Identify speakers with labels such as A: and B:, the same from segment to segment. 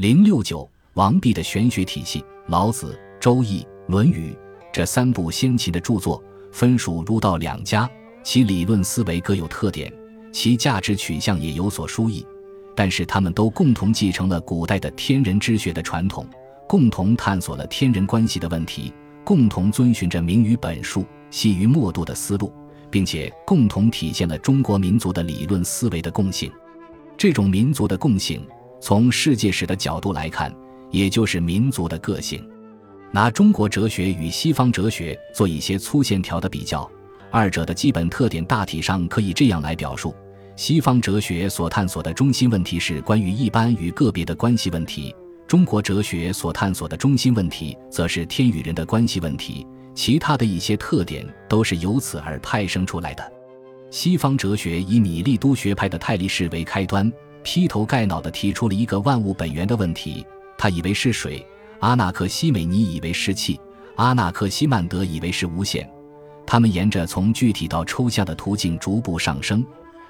A: 零六九，王弼的玄学体系，《老子》《周易》《论语》这三部先秦的著作，分属儒道两家，其理论思维各有特点，其价值取向也有所殊异。但是他们都共同继承了古代的天人之学的传统，共同探索了天人关系的问题，共同遵循着明于本数、细于末度的思路，并且共同体现了中国民族的理论思维的共性。这种民族的共性。从世界史的角度来看，也就是民族的个性。拿中国哲学与西方哲学做一些粗线条的比较，二者的基本特点大体上可以这样来表述：西方哲学所探索的中心问题是关于一般与个别的关系问题；中国哲学所探索的中心问题则是天与人的关系问题。其他的一些特点都是由此而派生出来的。西方哲学以米利都学派的泰利士为开端。劈头盖脑地提出了一个万物本源的问题，他以为是水，阿纳克西美尼以为是气，阿纳克西曼德以为是无限。他们沿着从具体到抽象的途径逐步上升，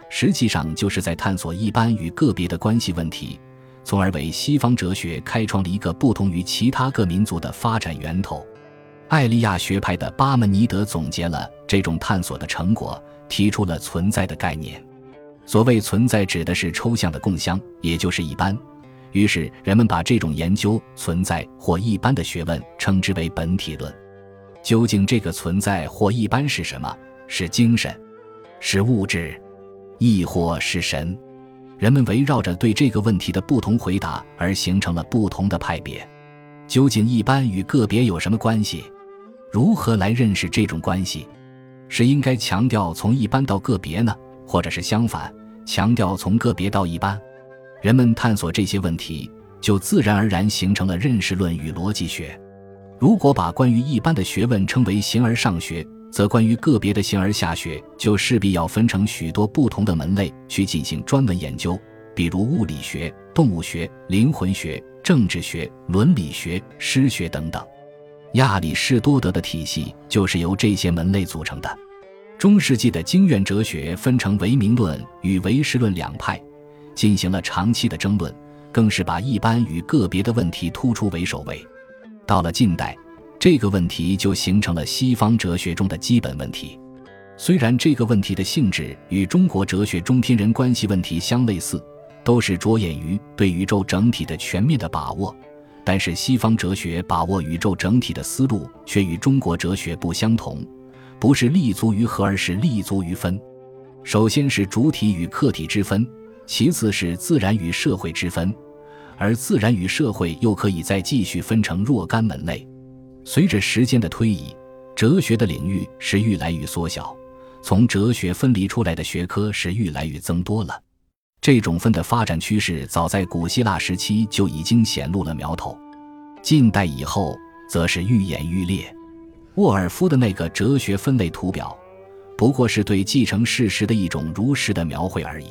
A: 实际上就是在探索一般与个别的关系问题，从而为西方哲学开创了一个不同于其他各民族的发展源头。艾利亚学派的巴门尼德总结了这种探索的成果，提出了存在的概念。所谓存在，指的是抽象的共相，也就是一般。于是人们把这种研究存在或一般的学问称之为本体论。究竟这个存在或一般是什么？是精神？是物质？亦或是神？人们围绕着对这个问题的不同回答而形成了不同的派别。究竟一般与个别有什么关系？如何来认识这种关系？是应该强调从一般到个别呢，或者是相反？强调从个别到一般，人们探索这些问题，就自然而然形成了认识论与逻辑学。如果把关于一般的学问称为形而上学，则关于个别的形而下学就势必要分成许多不同的门类去进行专门研究，比如物理学、动物学、灵魂学、政治学、伦理学、诗学等等。亚里士多德的体系就是由这些门类组成的。中世纪的经院哲学分成唯名论与唯识论两派，进行了长期的争论，更是把一般与个别的问题突出为首位。到了近代，这个问题就形成了西方哲学中的基本问题。虽然这个问题的性质与中国哲学中天人关系问题相类似，都是着眼于对宇宙整体的全面的把握，但是西方哲学把握宇宙整体的思路却与中国哲学不相同。不是立足于合，而是立足于分。首先是主体与客体之分，其次是自然与社会之分，而自然与社会又可以再继续分成若干门类。随着时间的推移，哲学的领域是愈来愈缩小，从哲学分离出来的学科是愈来愈增多了。这种分的发展趋势早在古希腊时期就已经显露了苗头，近代以后则是愈演愈烈。沃尔夫的那个哲学分类图表，不过是对继承事实的一种如实的描绘而已。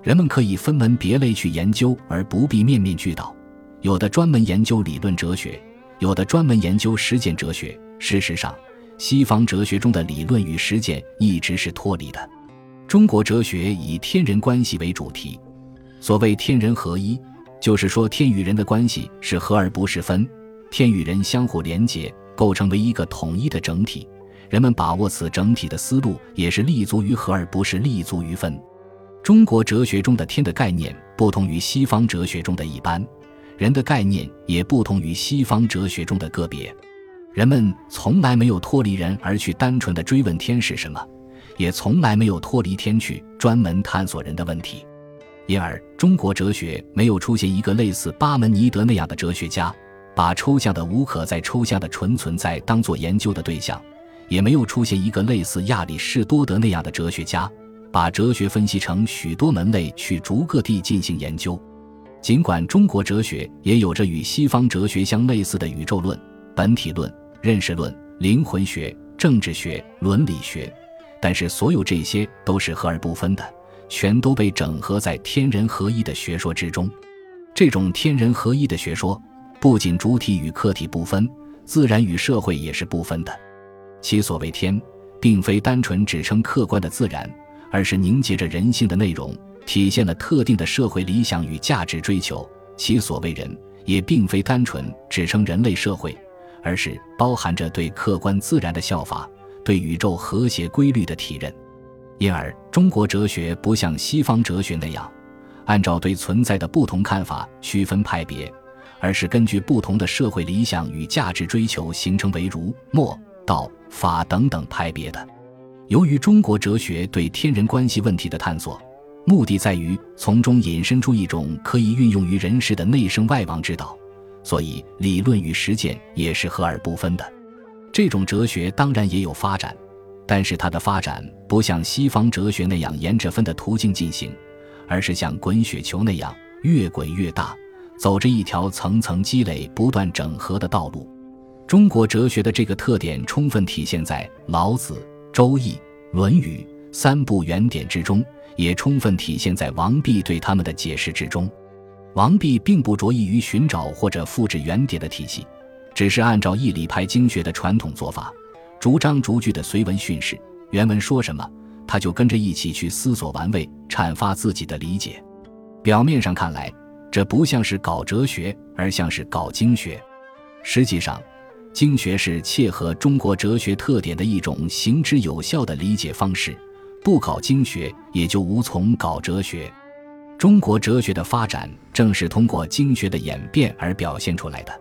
A: 人们可以分门别类去研究，而不必面面俱到。有的专门研究理论哲学，有的专门研究实践哲学。事实上，西方哲学中的理论与实践一直是脱离的。中国哲学以天人关系为主题。所谓天人合一，就是说天与人的关系是合而不是分，天与人相互连结。构成为一个统一的整体，人们把握此整体的思路也是立足于合而不是立足于分。中国哲学中的天的概念不同于西方哲学中的一般，人的概念也不同于西方哲学中的个别。人们从来没有脱离人而去单纯的追问天是什么，也从来没有脱离天去专门探索人的问题。因而，中国哲学没有出现一个类似巴门尼德那样的哲学家。把抽象的无可再抽象的纯存在当做研究的对象，也没有出现一个类似亚里士多德那样的哲学家，把哲学分析成许多门类去逐个地进行研究。尽管中国哲学也有着与西方哲学相类似的宇宙论、本体论、认识论、灵魂学、政治学、伦理学，但是所有这些都是合而不分的，全都被整合在天人合一的学说之中。这种天人合一的学说。不仅主体与客体不分，自然与社会也是不分的。其所谓天，并非单纯指称客观的自然，而是凝结着人性的内容，体现了特定的社会理想与价值追求。其所谓人，也并非单纯指称人类社会，而是包含着对客观自然的效法，对宇宙和谐规律的体认。因而，中国哲学不像西方哲学那样，按照对存在的不同看法区分派别，而是根据不同的社会理想与价值追求形成为儒、墨、道、法等等派别的。由于中国哲学对天人关系问题的探索，目的在于从中引申出一种可以运用于人世的内圣外王之道，所以理论与实践也是合而不分的。这种哲学当然也有发展，但是它的发展不像西方哲学那样沿着分的途径进行，而是像滚雪球那样越滚越大，走着一条层层积累、不断整合的道路。中国哲学的这个特点充分体现在老子。《周易》《论语》三部原典之中，也充分体现在王弼对他们的解释之中。王弼并不着意于寻找或者复制原典的体系，只是按照义理派经学的传统做法，逐章逐句的随文训示。原文说什么，他就跟着一起去思索玩味，阐发自己的理解。表面上看来，这不像是搞哲学，而像是搞经学。实际上，经学是切合中国哲学特点的一种行之有效的理解方式，不搞经学也就无从搞哲学。中国哲学的发展正是通过经学的演变而表现出来的。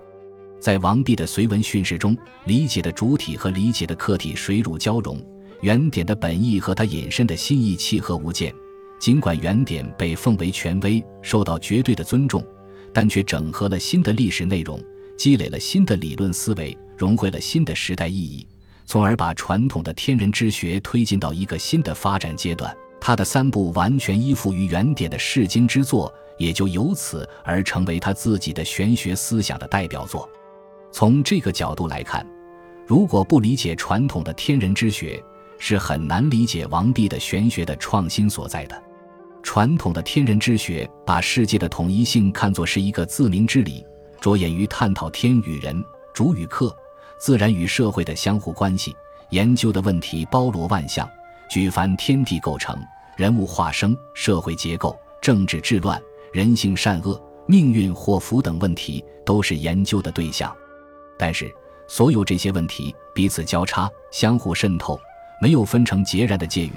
A: 在王弼的随文训示中，理解的主体和理解的客体水乳交融，原点的本意和他引申的心意契合无间。尽管原点被奉为权威，受到绝对的尊重，但却整合了新的历史内容。积累了新的理论思维，融汇了新的时代意义，从而把传统的天人之学推进到一个新的发展阶段。他的三部完全依附于原点的释经之作，也就由此而成为他自己的玄学思想的代表作。从这个角度来看，如果不理解传统的天人之学，是很难理解王弼的玄学的创新所在的。传统的天人之学把世界的统一性看作是一个自明之理。着眼于探讨天与人、主与客、自然与社会的相互关系，研究的问题包罗万象，举凡天地构成、人物化生、社会结构、政治治乱、人性善恶、命运祸福等问题都是研究的对象。但是，所有这些问题彼此交叉、相互渗透，没有分成截然的界域，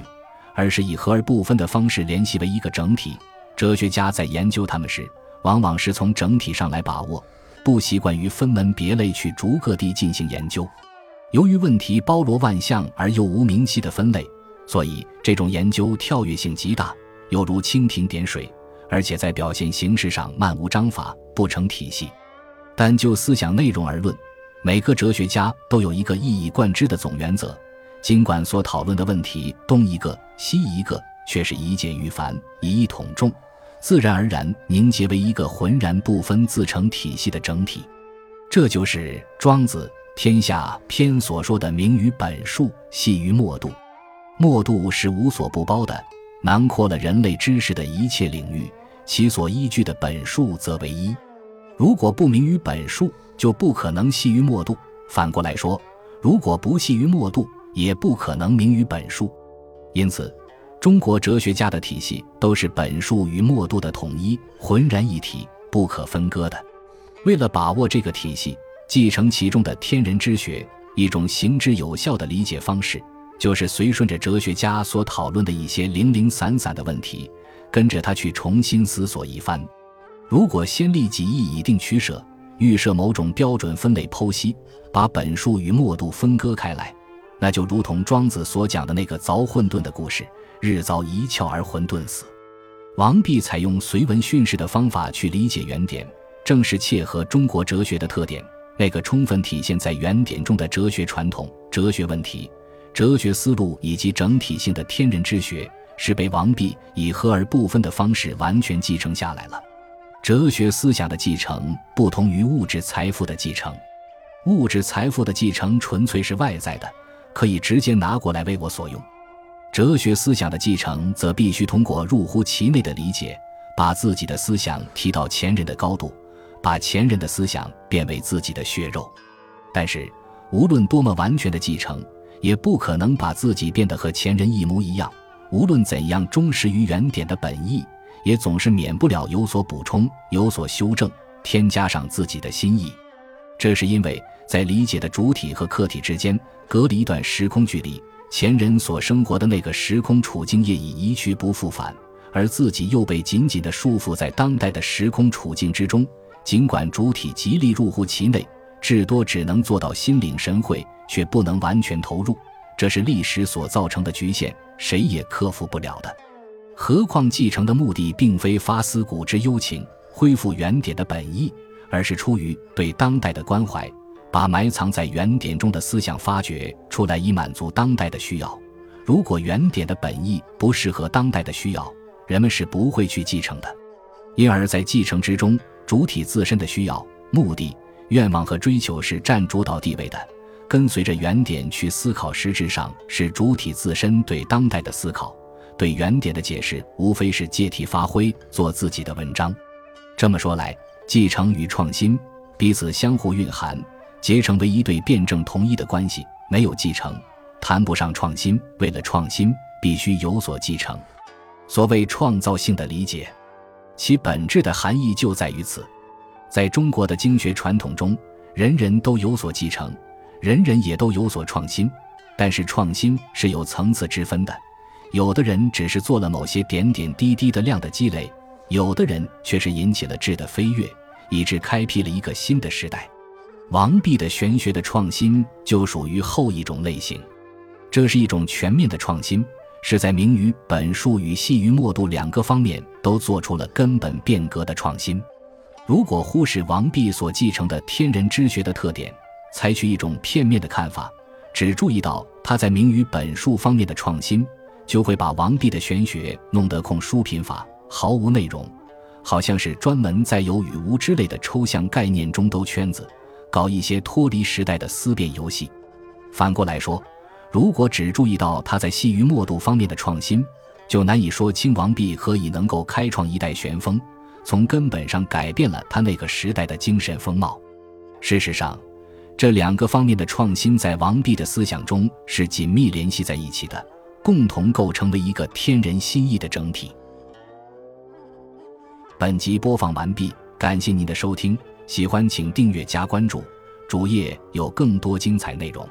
A: 而是以合而不分的方式联系为一个整体。哲学家在研究它们时，往往是从整体上来把握。不习惯于分门别类去逐个地进行研究，由于问题包罗万象而又无明晰的分类，所以这种研究跳跃性极大，犹如蜻蜓点水，而且在表现形式上漫无章法，不成体系。但就思想内容而论，每个哲学家都有一个一以贯之的总原则，尽管所讨论的问题东一个西一个，却是一简于繁，以一统众。自然而然凝结为一个浑然不分、自成体系的整体，这就是庄子《天下篇》所说的“明于本数，细于末度”。末度是无所不包的，囊括了人类知识的一切领域；其所依据的本数则为一。如果不明于本数，就不可能细于末度；反过来说，如果不细于末度，也不可能明于本数。因此。中国哲学家的体系都是本数与末度的统一，浑然一体，不可分割的。为了把握这个体系，继承其中的天人之学，一种行之有效的理解方式，就是随顺着哲学家所讨论的一些零零散散的问题，跟着他去重新思索一番。如果先立己意，以定取舍，预设某种标准分类剖析，把本数与末度分割开来，那就如同庄子所讲的那个凿混沌的故事。日遭一窍而混沌死。王弼采用随文训示的方法去理解原点，正是切合中国哲学的特点。那个充分体现在原点中的哲学传统、哲学问题、哲学思路以及整体性的天人之学，是被王弼以合而不分的方式完全继承下来了。哲学思想的继承不同于物质财富的继承，物质财富的继承纯粹是外在的，可以直接拿过来为我所用。哲学思想的继承，则必须通过入乎其内的理解，把自己的思想提到前人的高度，把前人的思想变为自己的血肉。但是，无论多么完全的继承，也不可能把自己变得和前人一模一样。无论怎样忠实于原点的本意，也总是免不了有所补充、有所修正，添加上自己的心意。这是因为在理解的主体和客体之间隔了一段时空距离，前人所生活的那个时空处境业已一去不复返，而自己又被紧紧地束缚在当代的时空处境之中。尽管主体极力入乎其内，至多只能做到心领神会，却不能完全投入。这是历史所造成的局限，谁也克服不了的。何况继承的目的并非发思古之幽情，恢复原点的本意。而是出于对当代的关怀，把埋藏在原点中的思想发掘出来，以满足当代的需要。如果原点的本意不适合当代的需要，人们是不会去继承的。因而，在继承之中，主体自身的需要、目的、愿望和追求是占主导地位的。跟随着原点去思考，实质上是主体自身对当代的思考。对原点的解释，无非是借题发挥，做自己的文章。这么说来，继承与创新彼此相互蕴含，结成为一对辩证统一的关系。没有继承，谈不上创新。为了创新，必须有所继承。所谓创造性的理解，其本质的含义就在于此。在中国的经学传统中，人人都有所继承，人人也都有所创新。但是创新是有层次之分的，有的人只是做了某些点点滴滴的量的积累。有的人却是引起了质的飞跃，以致开辟了一个新的时代。王弼的玄学的创新就属于后一种类型，这是一种全面的创新，是在明于本术与细于末度两个方面都做出了根本变革的创新。如果忽视王弼所继承的天人之学的特点，采取一种片面的看法，只注意到他在明于本术方面的创新，就会把王弼的玄学弄得空疏贫乏。毫无内容，好像是专门在有与无之类的抽象概念中兜圈子，搞一些脱离时代的思辨游戏。反过来说，如果只注意到他在细于末度方面的创新，就难以说清王弼何以能够开创一代旋风，从根本上改变了他那个时代的精神风貌。事实上，这两个方面的创新在王弼的思想中是紧密联系在一起的，共同构成了一个天人心意的整体。本集播放完毕，感谢您的收听，喜欢请订阅加关注，主页有更多精彩内容。